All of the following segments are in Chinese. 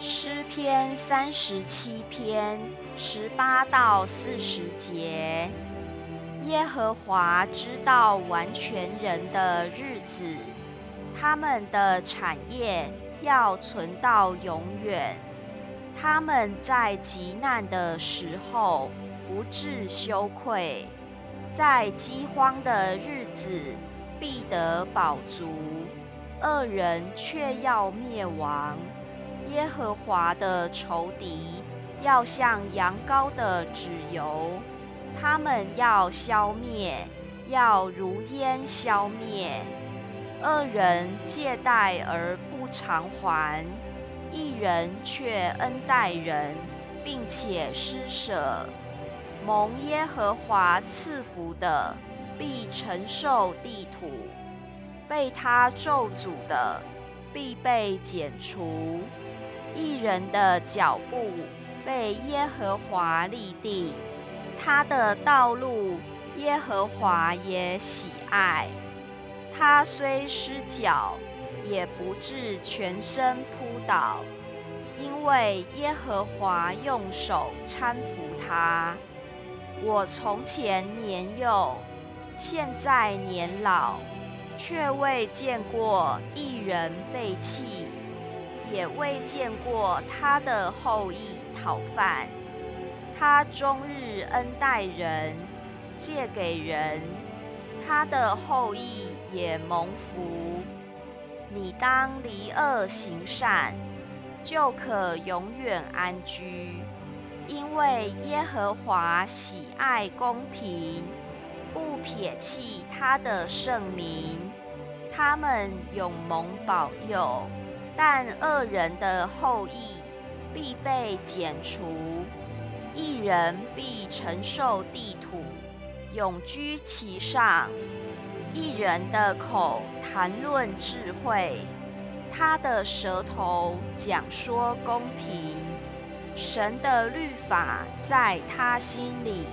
诗篇三十七篇十八到四十节。耶和华知道完全人的日子，他们的产业要存到永远。他们在极难的时候不致羞愧，在饥荒的日子必得饱足。恶人却要灭亡。耶和华的仇敌要像羊羔的脂油。他们要消灭，要如烟消灭。恶人借贷而不偿还，一人却恩待人，并且施舍。蒙耶和华赐福的，必承受地土；被他咒诅的，必被剪除。人的脚步被耶和华立定。他的道路，耶和华也喜爱。他虽失脚，也不至全身扑倒，因为耶和华用手搀扶他。我从前年幼，现在年老，却未见过一人被弃，也未见过他的后裔讨饭。他终日恩待人，借给人，他的后裔也蒙福。你当离恶行善，就可永远安居，因为耶和华喜爱公平，不撇弃他的圣名。他们永蒙保佑，但恶人的后裔必被剪除。一人必承受地土，永居其上。一人的口谈论智慧，他的舌头讲说公平。神的律法在他心里，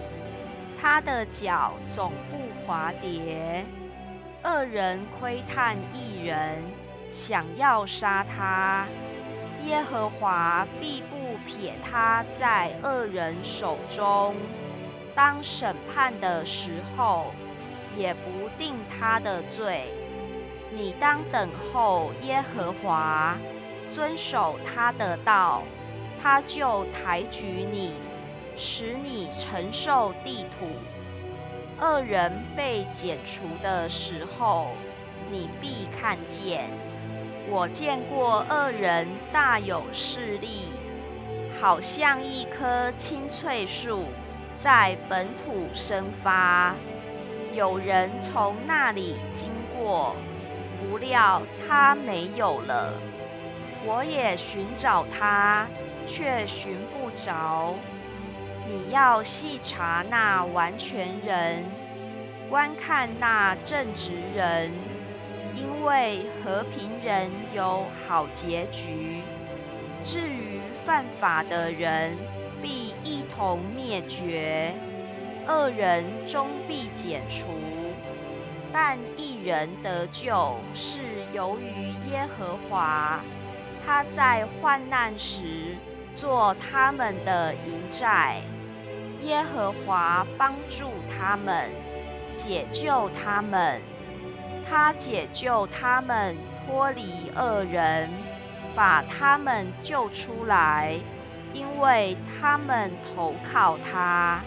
他的脚总不滑跌。恶人窥探一人，想要杀他。耶和华必不撇他在恶人手中，当审判的时候，也不定他的罪。你当等候耶和华，遵守他的道，他就抬举你，使你承受地土。恶人被剪除的时候，你必看见。我见过恶人大有势力，好像一棵青翠树在本土生发。有人从那里经过，不料他没有了。我也寻找他，却寻不着。你要细查那完全人，观看那正直人。因为和平人有好结局，至于犯法的人，必一同灭绝；恶人终必剪除。但一人得救，是由于耶和华，他在患难时做他们的营寨。耶和华帮助他们，解救他们。他解救他们脱离恶人，把他们救出来，因为他们投靠他。